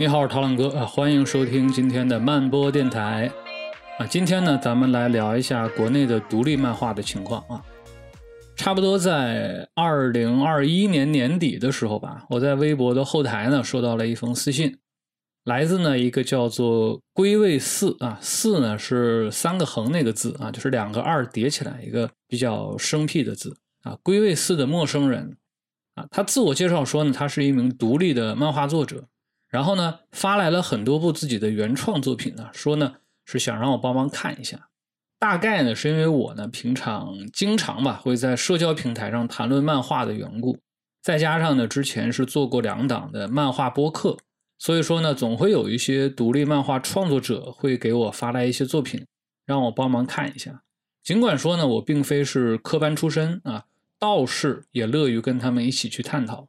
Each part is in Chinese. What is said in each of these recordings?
你好，我是陶浪哥啊，欢迎收听今天的慢播电台啊。今天呢，咱们来聊一下国内的独立漫画的情况啊。差不多在二零二一年年底的时候吧，我在微博的后台呢收到了一封私信，来自呢一个叫做归位四啊，四呢是三个横那个字啊，就是两个二叠起来一个比较生僻的字啊。归位四的陌生人啊，他自我介绍说呢，他是一名独立的漫画作者，然后呢发来了很多部自己的原创作品呢，说呢是想让我帮忙看一下。大概呢，是因为我呢平常经常吧会在社交平台上谈论漫画的缘故，再加上呢之前是做过两档的漫画播客，所以说呢总会有一些独立漫画创作者会给我发来一些作品，让我帮忙看一下。尽管说呢我并非是科班出身啊，倒是也乐于跟他们一起去探讨。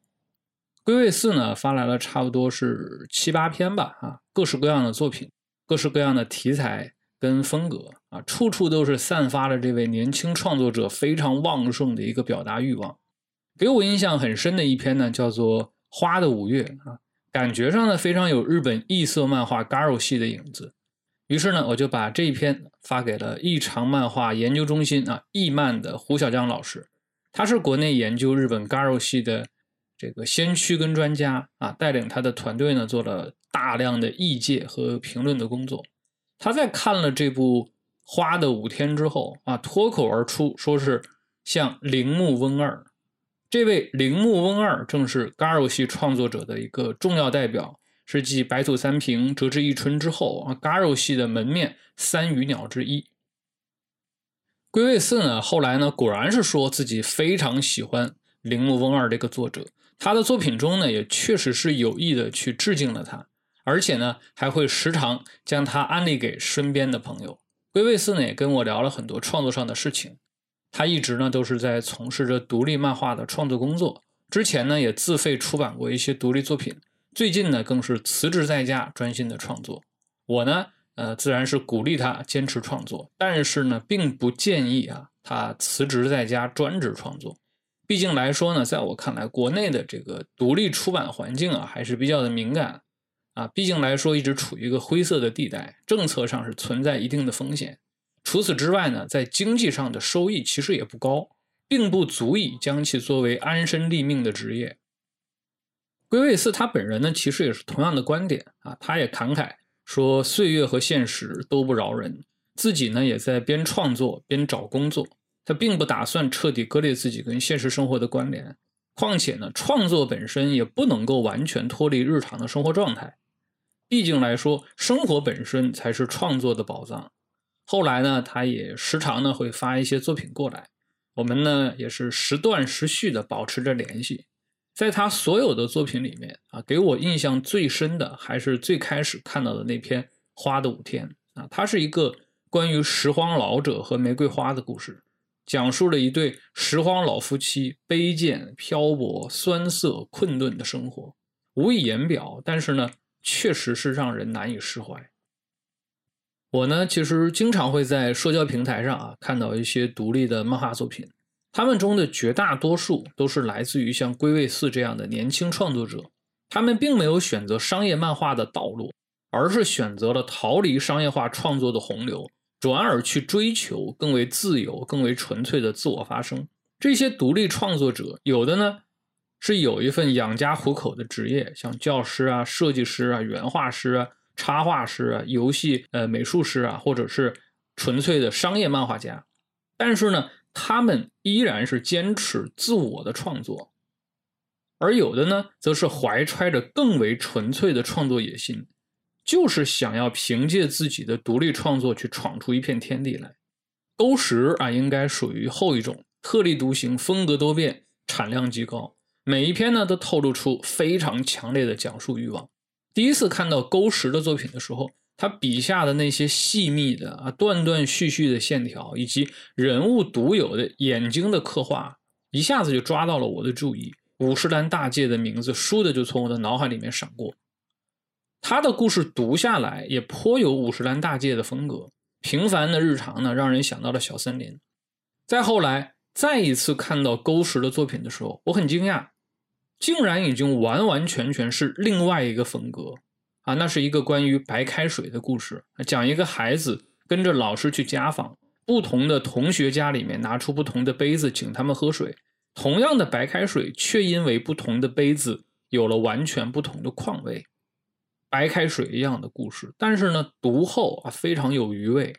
归位四呢发来了差不多是七八篇吧啊，各式各样的作品，各式各样的题材。跟风格啊，处处都是散发了这位年轻创作者非常旺盛的一个表达欲望。给我印象很深的一篇呢，叫做《花的五月》啊，感觉上呢非常有日本异色漫画 Garo 系的影子。于是呢，我就把这一篇发给了异常漫画研究中心啊，异漫的胡小江老师，他是国内研究日本 Garo 系的这个先驱跟专家啊，带领他的团队呢做了大量的译介和评论的工作。他在看了这部《花的五天》之后啊，脱口而出说是像铃木温二。这位铃木温二正是 Garo 系创作者的一个重要代表，是继白土三平、折枝一春之后啊，Garo 系的门面三羽鸟之一。龟位四呢，后来呢，果然是说自己非常喜欢铃木温二这个作者，他的作品中呢，也确实是有意的去致敬了他。而且呢，还会时常将他安利给身边的朋友。龟卫四呢也跟我聊了很多创作上的事情。他一直呢都是在从事着独立漫画的创作工作。之前呢也自费出版过一些独立作品。最近呢更是辞职在家专心的创作。我呢，呃，自然是鼓励他坚持创作，但是呢，并不建议啊他辞职在家专职创作。毕竟来说呢，在我看来，国内的这个独立出版环境啊还是比较的敏感。啊，毕竟来说，一直处于一个灰色的地带，政策上是存在一定的风险。除此之外呢，在经济上的收益其实也不高，并不足以将其作为安身立命的职业。归位四他本人呢，其实也是同样的观点啊，他也感慨说，岁月和现实都不饶人，自己呢也在边创作边找工作，他并不打算彻底割裂自己跟现实生活的关联。况且呢，创作本身也不能够完全脱离日常的生活状态。毕竟来说，生活本身才是创作的宝藏。后来呢，他也时常呢会发一些作品过来，我们呢也是时断时续的保持着联系。在他所有的作品里面啊，给我印象最深的还是最开始看到的那篇《花的五天》啊，它是一个关于拾荒老者和玫瑰花的故事，讲述了一对拾荒老夫妻卑贱、漂泊、酸涩、困顿的生活，无以言表。但是呢。确实是让人难以释怀。我呢，其实经常会在社交平台上啊看到一些独立的漫画作品，他们中的绝大多数都是来自于像龟位四这样的年轻创作者。他们并没有选择商业漫画的道路，而是选择了逃离商业化创作的洪流，转而去追求更为自由、更为纯粹的自我发声。这些独立创作者，有的呢。是有一份养家糊口的职业，像教师啊、设计师啊、原画师啊、插画师啊、游戏呃美术师啊，或者是纯粹的商业漫画家。但是呢，他们依然是坚持自我的创作，而有的呢，则是怀揣着更为纯粹的创作野心，就是想要凭借自己的独立创作去闯出一片天地来。勾石啊，应该属于后一种，特立独行，风格多变，产量极高。每一篇呢，都透露出非常强烈的讲述欲望。第一次看到勾石的作品的时候，他笔下的那些细密的啊、断断续续的线条，以及人物独有的眼睛的刻画，一下子就抓到了我的注意。五十岚大介的名字倏地就从我的脑海里面闪过。他的故事读下来也颇有五十岚大介的风格，平凡的日常呢，让人想到了小森林。再后来。再一次看到勾石的作品的时候，我很惊讶，竟然已经完完全全是另外一个风格。啊，那是一个关于白开水的故事，讲一个孩子跟着老师去家访，不同的同学家里面拿出不同的杯子请他们喝水，同样的白开水却因为不同的杯子有了完全不同的况味，白开水一样的故事，但是呢，读后啊非常有余味。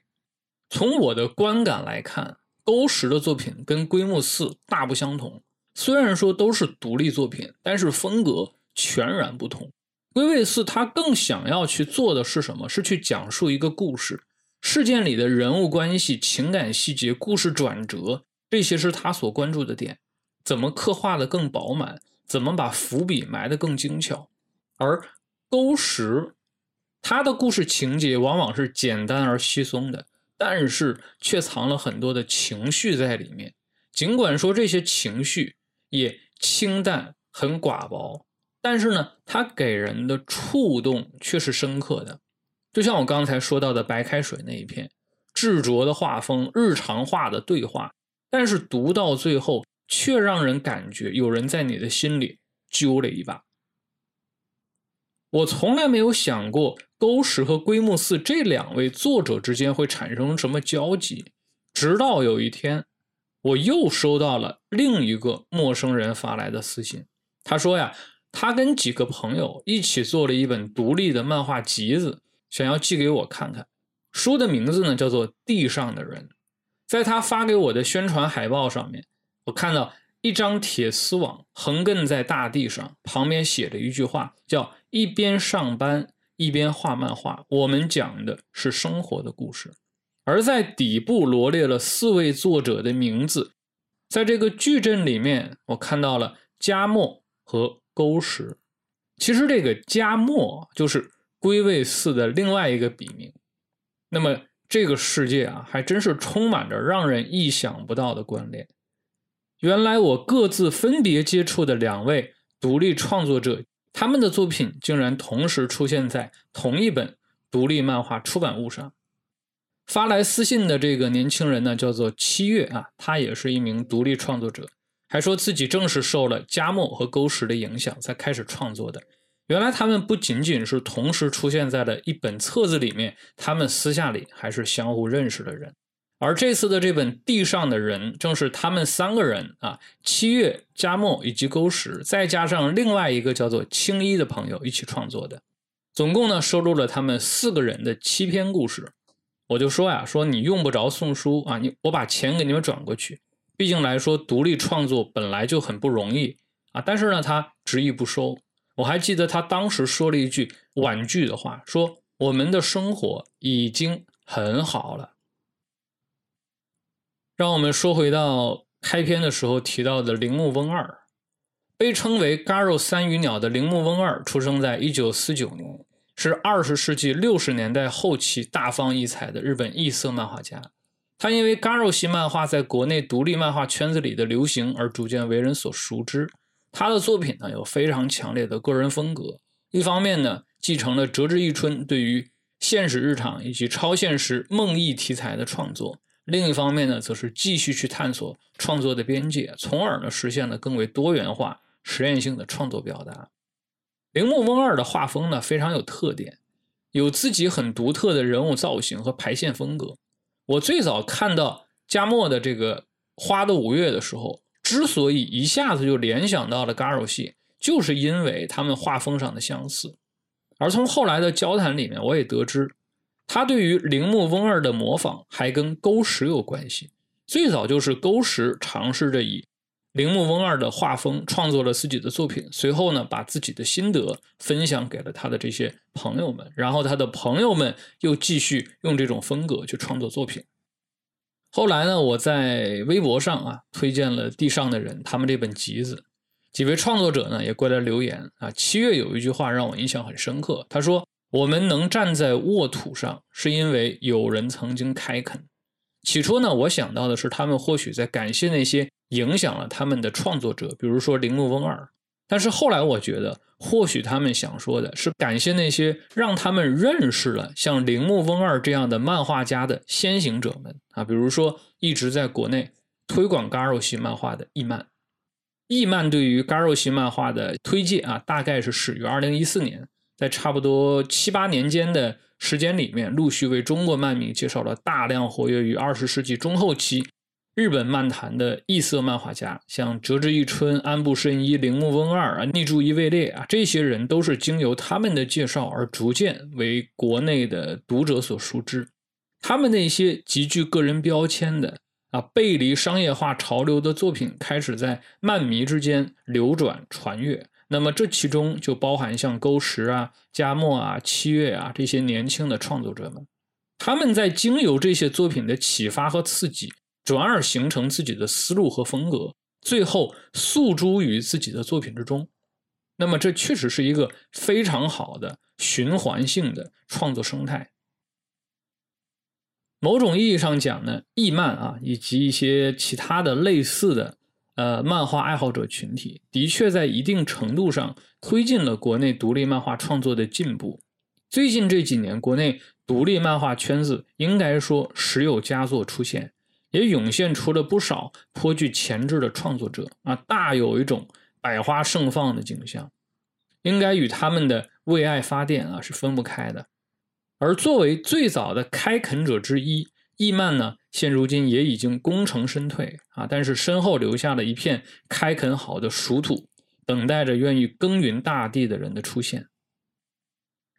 从我的观感来看，勾石的作品跟龟木寺大不相同。虽然说都是独立作品，但是风格全然不同。龟味寺他更想要去做的是什么？是去讲述一个故事，事件里的人物关系、情感细节、故事转折，这些是他所关注的点。怎么刻画的更饱满？怎么把伏笔埋得更精巧？而勾石，他的故事情节往往是简单而稀松的。但是却藏了很多的情绪在里面，尽管说这些情绪也清淡很寡薄，但是呢，它给人的触动却是深刻的。就像我刚才说到的白开水那一篇，执着的画风，日常化的对话，但是读到最后却让人感觉有人在你的心里揪了一把。我从来没有想过。勾石和龟木寺这两位作者之间会产生什么交集？直到有一天，我又收到了另一个陌生人发来的私信。他说呀，他跟几个朋友一起做了一本独立的漫画集子，想要寄给我看看。书的名字呢叫做《地上的人》。在他发给我的宣传海报上面，我看到一张铁丝网横亘在大地上，旁边写着一句话，叫“一边上班”。一边画漫画，我们讲的是生活的故事，而在底部罗列了四位作者的名字。在这个矩阵里面，我看到了加墨和勾石。其实这个加墨就是归位寺的另外一个笔名。那么这个世界啊，还真是充满着让人意想不到的关联。原来我各自分别接触的两位独立创作者。他们的作品竟然同时出现在同一本独立漫画出版物上。发来私信的这个年轻人呢，叫做七月啊，他也是一名独立创作者，还说自己正是受了加墨和勾石的影响才开始创作的。原来他们不仅仅是同时出现在了一本册子里面，他们私下里还是相互认识的人。而这次的这本《地上的人》正是他们三个人啊，七月、加墨以及勾石，再加上另外一个叫做青衣的朋友一起创作的。总共呢，收录了他们四个人的七篇故事。我就说呀，说你用不着送书啊，你我把钱给你们转过去。毕竟来说，独立创作本来就很不容易啊。但是呢，他执意不收。我还记得他当时说了一句婉拒的话，说我们的生活已经很好了。让我们说回到开篇的时候提到的铃木翁二，被称为 “Garo 三羽鸟”的铃木翁二，出生在一九四九年，是二十世纪六十年代后期大放异彩的日本异色漫画家。他因为 Garo 系漫画在国内独立漫画圈子里的流行而逐渐为人所熟知。他的作品呢有非常强烈的个人风格，一方面呢继承了折枝一春对于现实日常以及超现实梦呓题材的创作。另一方面呢，则是继续去探索创作的边界，从而呢实现了更为多元化、实验性的创作表达。铃木翁二的画风呢非常有特点，有自己很独特的人物造型和排线风格。我最早看到加墨的这个《花的五月》的时候，之所以一下子就联想到了 Garo 系，就是因为他们画风上的相似。而从后来的交谈里面，我也得知。他对于铃木翁二的模仿还跟勾石有关系，最早就是勾石尝试着以铃木翁二的画风创作了自己的作品，随后呢把自己的心得分享给了他的这些朋友们，然后他的朋友们又继续用这种风格去创作作品。后来呢，我在微博上啊推荐了地上的人他们这本集子，几位创作者呢也过来留言啊。七月有一句话让我印象很深刻，他说。我们能站在沃土上，是因为有人曾经开垦。起初呢，我想到的是他们或许在感谢那些影响了他们的创作者，比如说铃木翁二。但是后来我觉得，或许他们想说的是感谢那些让他们认识了像铃木翁二这样的漫画家的先行者们啊，比如说一直在国内推广 Garo 系漫画的易漫。易漫对于 Garo 系漫画的推介啊，大概是始于二零一四年。在差不多七八年间的时间里面，陆续为中国漫迷介绍了大量活跃于二十世纪中后期日本漫坛的异色漫画家，像折枝一春、安部慎一、铃木翁二啊、逆柱一位列啊，这些人都是经由他们的介绍而逐渐为国内的读者所熟知。他们那些极具个人标签的啊，背离商业化潮流的作品，开始在漫迷之间流转传阅。那么这其中就包含像沟石啊、加墨啊、七月啊这些年轻的创作者们，他们在经由这些作品的启发和刺激，转而形成自己的思路和风格，最后诉诸于自己的作品之中。那么这确实是一个非常好的循环性的创作生态。某种意义上讲呢，艺漫啊，以及一些其他的类似的。呃，漫画爱好者群体的确在一定程度上推进了国内独立漫画创作的进步。最近这几年，国内独立漫画圈子应该说时有佳作出现，也涌现出了不少颇具潜质的创作者啊，大有一种百花盛放的景象，应该与他们的为爱发电啊是分不开的。而作为最早的开垦者之一。易漫呢，现如今也已经功成身退啊，但是身后留下了一片开垦好的熟土，等待着愿意耕耘大地的人的出现。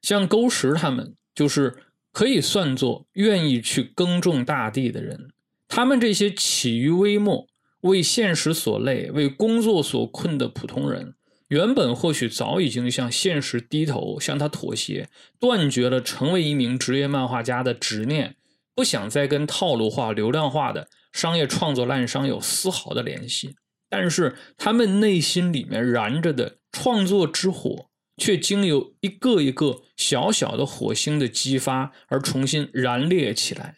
像沟石他们，就是可以算作愿意去耕种大地的人。他们这些起于微末、为现实所累、为工作所困的普通人，原本或许早已经向现实低头，向他妥协，断绝了成为一名职业漫画家的执念。不想再跟套路化、流量化的商业创作滥觞有丝毫的联系，但是他们内心里面燃着的创作之火，却经由一个一个小小的火星的激发而重新燃烈起来。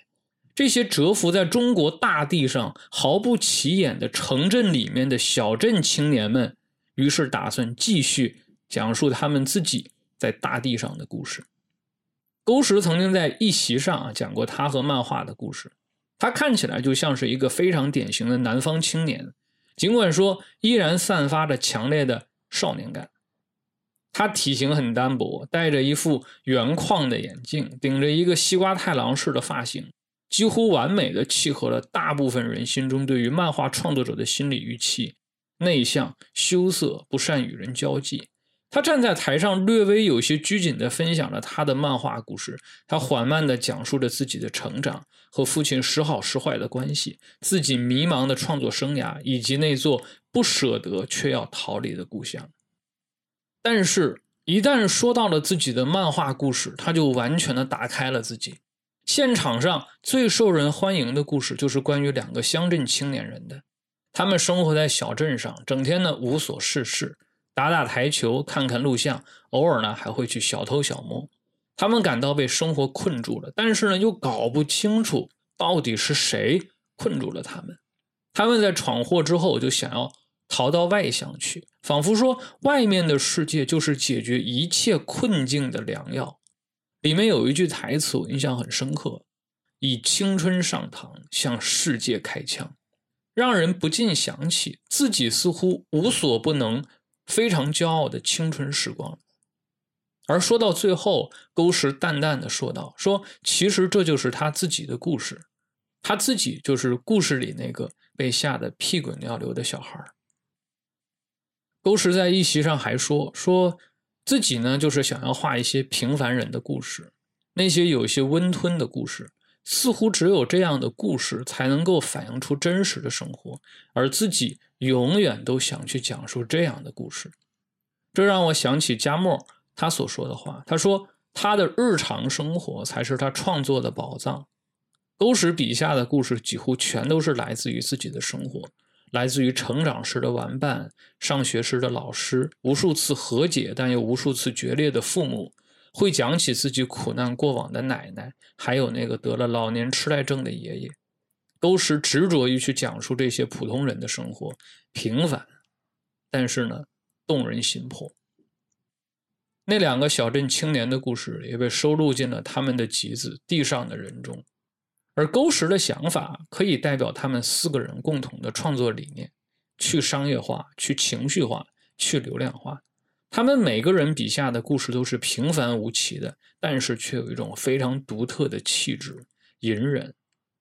这些蛰伏在中国大地上毫不起眼的城镇里面的小镇青年们，于是打算继续讲述他们自己在大地上的故事。沟石曾经在一席上啊讲过他和漫画的故事，他看起来就像是一个非常典型的南方青年，尽管说依然散发着强烈的少年感。他体型很单薄，戴着一副圆框的眼镜，顶着一个西瓜太郎式的发型，几乎完美的契合了大部分人心中对于漫画创作者的心理预期：内向、羞涩、不善与人交际。他站在台上，略微有些拘谨地分享了他的漫画故事。他缓慢地讲述着自己的成长和父亲时好时坏的关系，自己迷茫的创作生涯，以及那座不舍得却要逃离的故乡。但是，一旦说到了自己的漫画故事，他就完全的打开了自己。现场上最受人欢迎的故事，就是关于两个乡镇青年人的。他们生活在小镇上，整天呢无所事事。打打台球，看看录像，偶尔呢还会去小偷小摸。他们感到被生活困住了，但是呢又搞不清楚到底是谁困住了他们。他们在闯祸之后就想要逃到外乡去，仿佛说外面的世界就是解决一切困境的良药。里面有一句台词我印象很深刻：“以青春上膛，向世界开枪”，让人不禁想起自己似乎无所不能。非常骄傲的青春时光，而说到最后，沟石淡淡的说道：“说其实这就是他自己的故事，他自己就是故事里那个被吓得屁滚尿流的小孩。”沟石在一席上还说：“说自己呢，就是想要画一些平凡人的故事，那些有些温吞的故事。”似乎只有这样的故事才能够反映出真实的生活，而自己永远都想去讲述这样的故事。这让我想起加墨他所说的话。他说：“他的日常生活才是他创作的宝藏。”沟史笔下的故事几乎全都是来自于自己的生活，来自于成长时的玩伴、上学时的老师、无数次和解但又无数次决裂的父母。会讲起自己苦难过往的奶奶，还有那个得了老年痴呆症的爷爷，都是执着于去讲述这些普通人的生活，平凡，但是呢，动人心魄。那两个小镇青年的故事也被收录进了他们的集子《地上的人》中，而沟石的想法可以代表他们四个人共同的创作理念：去商业化，去情绪化，去流量化。他们每个人笔下的故事都是平凡无奇的，但是却有一种非常独特的气质，隐忍、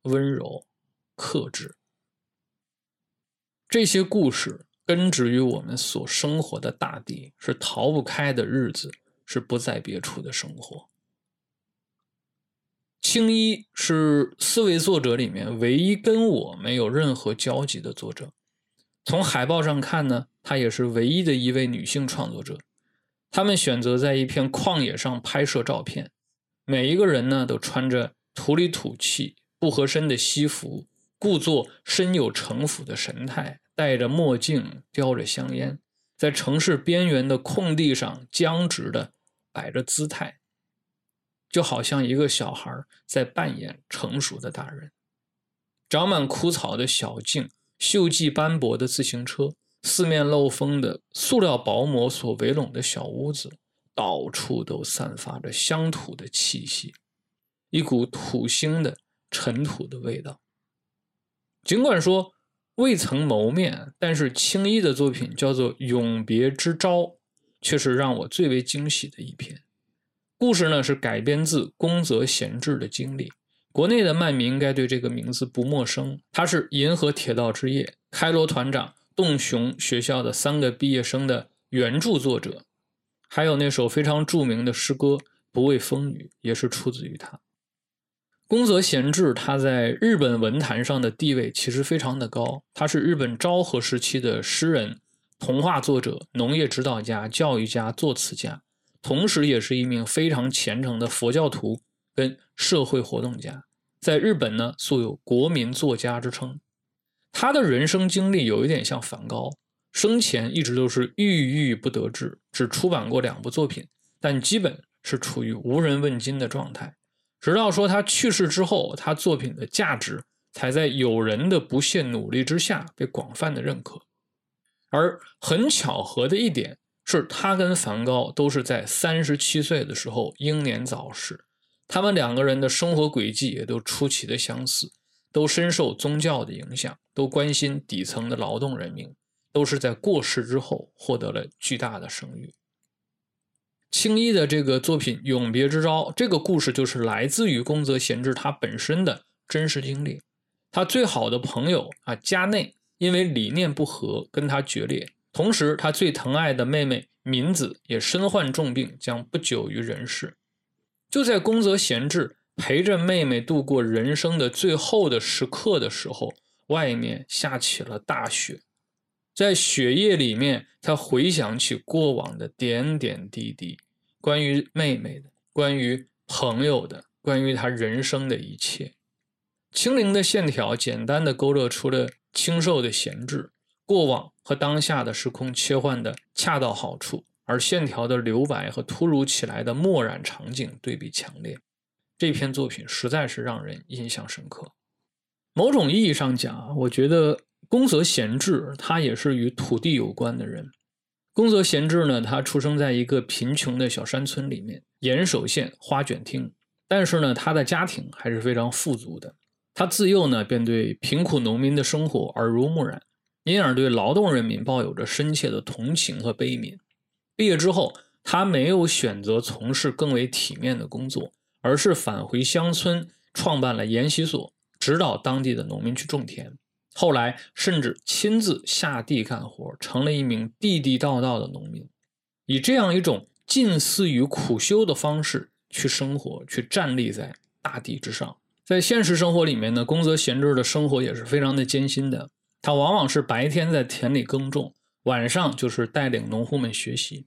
温柔、克制。这些故事根植于我们所生活的大地，是逃不开的日子，是不在别处的生活。青衣是四位作者里面唯一跟我没有任何交集的作者。从海报上看呢，她也是唯一的一位女性创作者。他们选择在一片旷野上拍摄照片，每一个人呢都穿着土里土气、不合身的西服，故作身有城府的神态，戴着墨镜，叼着香烟，在城市边缘的空地上僵直的摆着姿态。就好像一个小孩在扮演成熟的大人。长满枯草的小径，锈迹斑驳的自行车，四面漏风的塑料薄膜所围拢的小屋子，到处都散发着乡土的气息，一股土腥的尘土的味道。尽管说未曾谋面，但是青衣的作品叫做《永别之招》，却是让我最为惊喜的一篇。故事呢是改编自宫泽贤治的经历，国内的漫迷应该对这个名字不陌生。他是《银河铁道之夜》开罗团长洞雄学校的三个毕业生的原著作者，还有那首非常著名的诗歌《不畏风雨》也是出自于他。宫泽贤治他在日本文坛上的地位其实非常的高，他是日本昭和时期的诗人、童话作者、农业指导家、教育家、作词家。同时，也是一名非常虔诚的佛教徒跟社会活动家，在日本呢，素有国民作家之称。他的人生经历有一点像梵高，生前一直都是郁郁不得志，只出版过两部作品，但基本是处于无人问津的状态。直到说他去世之后，他作品的价值才在友人的不懈努力之下被广泛的认可。而很巧合的一点。是他跟梵高都是在三十七岁的时候英年早逝，他们两个人的生活轨迹也都出奇的相似，都深受宗教的影响，都关心底层的劳动人民，都是在过世之后获得了巨大的声誉。青衣的这个作品《永别之招》，这个故事就是来自于宫泽贤治他本身的真实经历。他最好的朋友啊，加内因为理念不合跟他决裂。同时，他最疼爱的妹妹敏子也身患重病，将不久于人世。就在宫泽贤治陪着妹妹度过人生的最后的时刻的时候，外面下起了大雪。在雪夜里面，他回想起过往的点点滴滴，关于妹妹的，关于朋友的，关于他人生的一切。轻灵的线条，简单的勾勒出了清瘦的贤治。过往和当下的时空切换的恰到好处，而线条的留白和突如其来的墨染场景对比强烈。这篇作品实在是让人印象深刻。某种意义上讲，我觉得宫泽贤治他也是与土地有关的人。宫泽贤治呢，他出生在一个贫穷的小山村里面，岩手县花卷町。但是呢，他的家庭还是非常富足的。他自幼呢，便对贫苦农民的生活耳濡目染。因而对劳动人民抱有着深切的同情和悲悯。毕业之后，他没有选择从事更为体面的工作，而是返回乡村创办了研习所，指导当地的农民去种田。后来甚至亲自下地干活，成了一名地地道道的农民，以这样一种近似于苦修的方式去生活，去站立在大地之上。在现实生活里面呢，宫泽贤治的生活也是非常的艰辛的。他往往是白天在田里耕种，晚上就是带领农户们学习。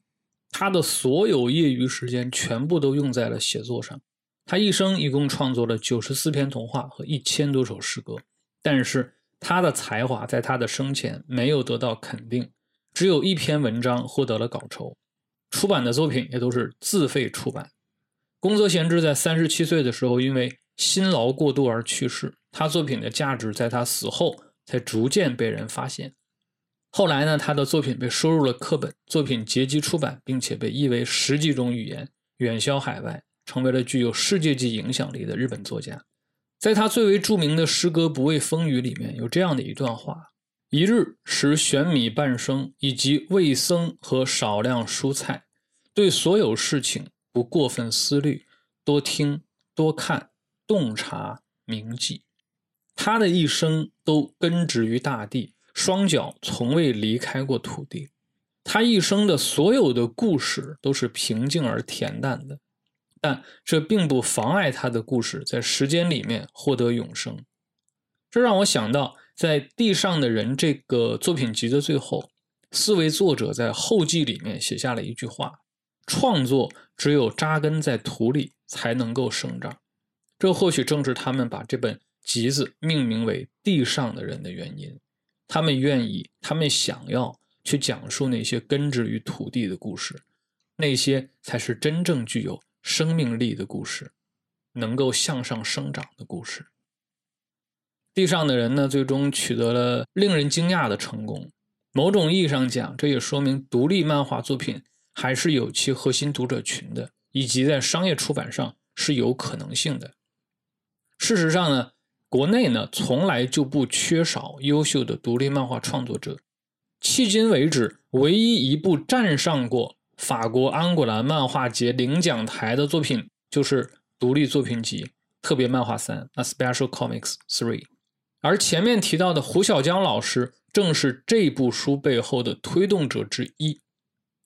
他的所有业余时间全部都用在了写作上。他一生一共创作了九十四篇童话和一千多首诗歌，但是他的才华在他的生前没有得到肯定，只有一篇文章获得了稿酬，出版的作品也都是自费出版。宫泽贤治在三十七岁的时候因为辛劳过度而去世，他作品的价值在他死后。才逐渐被人发现。后来呢，他的作品被收入了课本，作品结集出版，并且被译为十几种语言，远销海外，成为了具有世界级影响力的日本作家。在他最为著名的诗歌《不畏风雨》里面，有这样的一段话：一日食玄米半升，以及味僧和少量蔬菜，对所有事情不过分思虑，多听多看，洞察铭记。他的一生都根植于大地，双脚从未离开过土地。他一生的所有的故事都是平静而恬淡的。但这并不妨碍他的故事在时间里面获得永生。这让我想到，在《地上的人》这个作品集的最后，四位作者在后记里面写下了一句话：“创作只有扎根在土里，才能够生长。”这或许正是他们把这本集子命名为《地上的人》的原因。他们愿意，他们想要去讲述那些根植于土地的故事，那些才是真正具有。生命力的故事，能够向上生长的故事。地上的人呢，最终取得了令人惊讶的成功。某种意义上讲，这也说明独立漫画作品还是有其核心读者群的，以及在商业出版上是有可能性的。事实上呢，国内呢从来就不缺少优秀的独立漫画创作者。迄今为止，唯一一部站上过。法国安古兰漫画节领奖台的作品就是独立作品集《特别漫画三》（A Special Comics Three），而前面提到的胡小江老师正是这部书背后的推动者之一。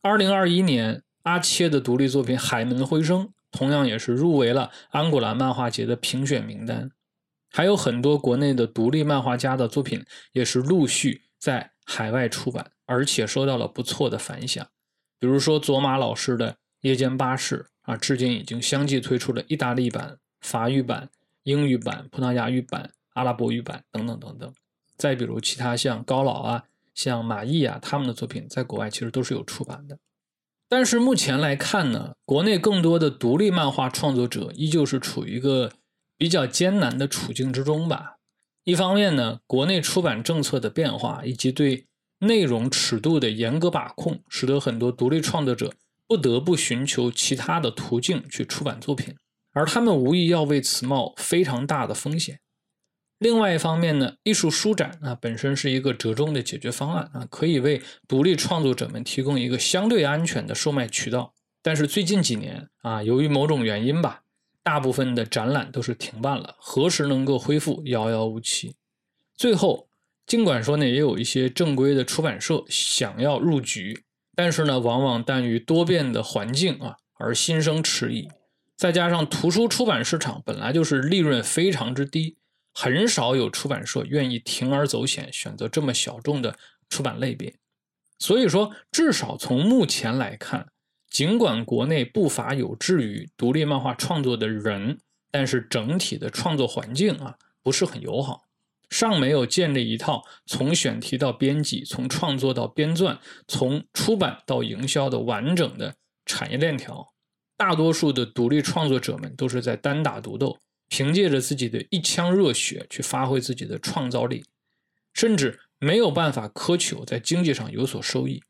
二零二一年，阿切的独立作品《海门回声》同样也是入围了安古兰漫画节的评选名单。还有很多国内的独立漫画家的作品也是陆续在海外出版，而且收到了不错的反响。比如说佐马老师的《夜间巴士》啊，至今已经相继推出了意大利版、法语版、英语版、葡萄牙语版、阿拉伯语版等等等等。再比如其他像高老啊、像马毅啊，他们的作品在国外其实都是有出版的。但是目前来看呢，国内更多的独立漫画创作者依旧是处于一个比较艰难的处境之中吧。一方面呢，国内出版政策的变化以及对内容尺度的严格把控，使得很多独立创作者不得不寻求其他的途径去出版作品，而他们无疑要为此冒非常大的风险。另外一方面呢，艺术书展啊本身是一个折中的解决方案啊，可以为独立创作者们提供一个相对安全的售卖渠道。但是最近几年啊，由于某种原因吧，大部分的展览都是停办了，何时能够恢复，遥遥无期。最后。尽管说呢，也有一些正规的出版社想要入局，但是呢，往往耽于多变的环境啊而心生迟疑。再加上图书出版市场本来就是利润非常之低，很少有出版社愿意铤而走险选择这么小众的出版类别。所以说，至少从目前来看，尽管国内不乏有志于独立漫画创作的人，但是整体的创作环境啊不是很友好。尚没有建立一套从选题到编辑、从创作到编撰、从出版到营销的完整的产业链条。大多数的独立创作者们都是在单打独斗，凭借着自己的一腔热血去发挥自己的创造力，甚至没有办法苛求在经济上有所收益，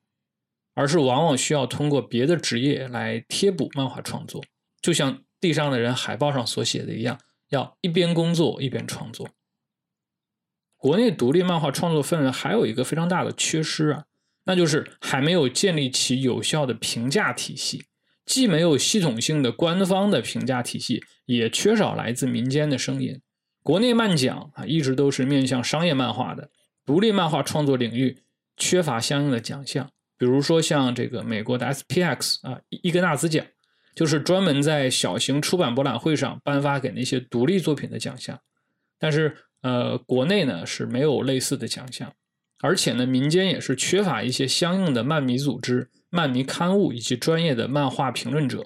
而是往往需要通过别的职业来贴补漫画创作。就像地上的人海报上所写的一样，要一边工作一边创作。国内独立漫画创作氛围还有一个非常大的缺失啊，那就是还没有建立起有效的评价体系，既没有系统性的官方的评价体系，也缺少来自民间的声音。国内漫奖啊，一直都是面向商业漫画的，独立漫画创作领域缺乏相应的奖项，比如说像这个美国的 SPX 啊，伊格纳兹奖，就是专门在小型出版博览会上颁发给那些独立作品的奖项，但是。呃，国内呢是没有类似的奖项，而且呢，民间也是缺乏一些相应的漫迷组织、漫迷刊物以及专业的漫画评论者，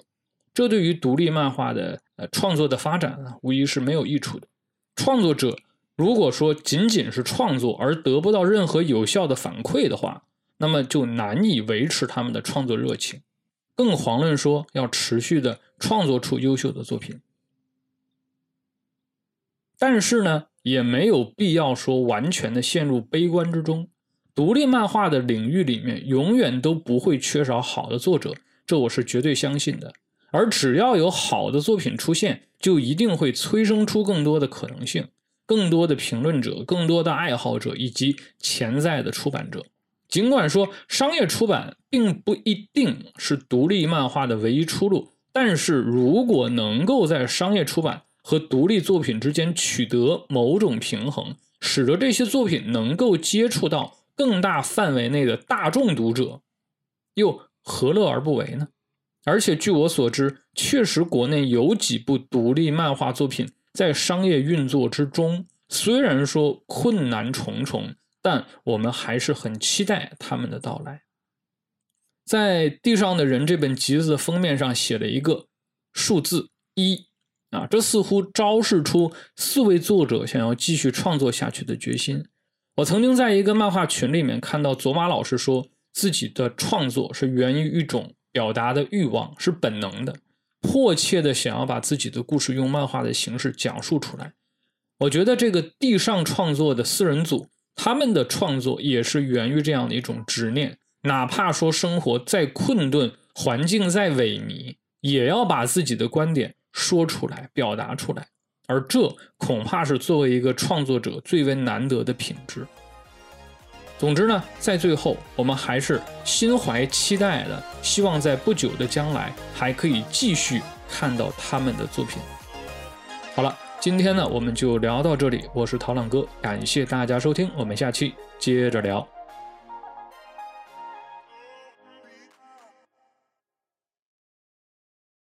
这对于独立漫画的呃创作的发展呢，无疑是没有益处的。创作者如果说仅仅是创作而得不到任何有效的反馈的话，那么就难以维持他们的创作热情，更遑论说要持续的创作出优秀的作品。但是呢？也没有必要说完全的陷入悲观之中。独立漫画的领域里面永远都不会缺少好的作者，这我是绝对相信的。而只要有好的作品出现，就一定会催生出更多的可能性。更多的评论者、更多的爱好者以及潜在的出版者。尽管说商业出版并不一定是独立漫画的唯一出路，但是如果能够在商业出版和独立作品之间取得某种平衡，使得这些作品能够接触到更大范围内的大众读者，又何乐而不为呢？而且据我所知，确实国内有几部独立漫画作品在商业运作之中，虽然说困难重重。但我们还是很期待他们的到来。在《地上的人》这本集子的封面上写了一个数字一啊，这似乎昭示出四位作者想要继续创作下去的决心。我曾经在一个漫画群里面看到佐马老师说自己的创作是源于一种表达的欲望，是本能的，迫切的想要把自己的故事用漫画的形式讲述出来。我觉得这个地上创作的四人组。他们的创作也是源于这样的一种执念，哪怕说生活再困顿，环境再萎靡，也要把自己的观点说出来，表达出来。而这恐怕是作为一个创作者最为难得的品质。总之呢，在最后，我们还是心怀期待的，希望在不久的将来还可以继续看到他们的作品。好了。今天呢，我们就聊到这里。我是陶朗哥，感谢大家收听，我们下期接着聊。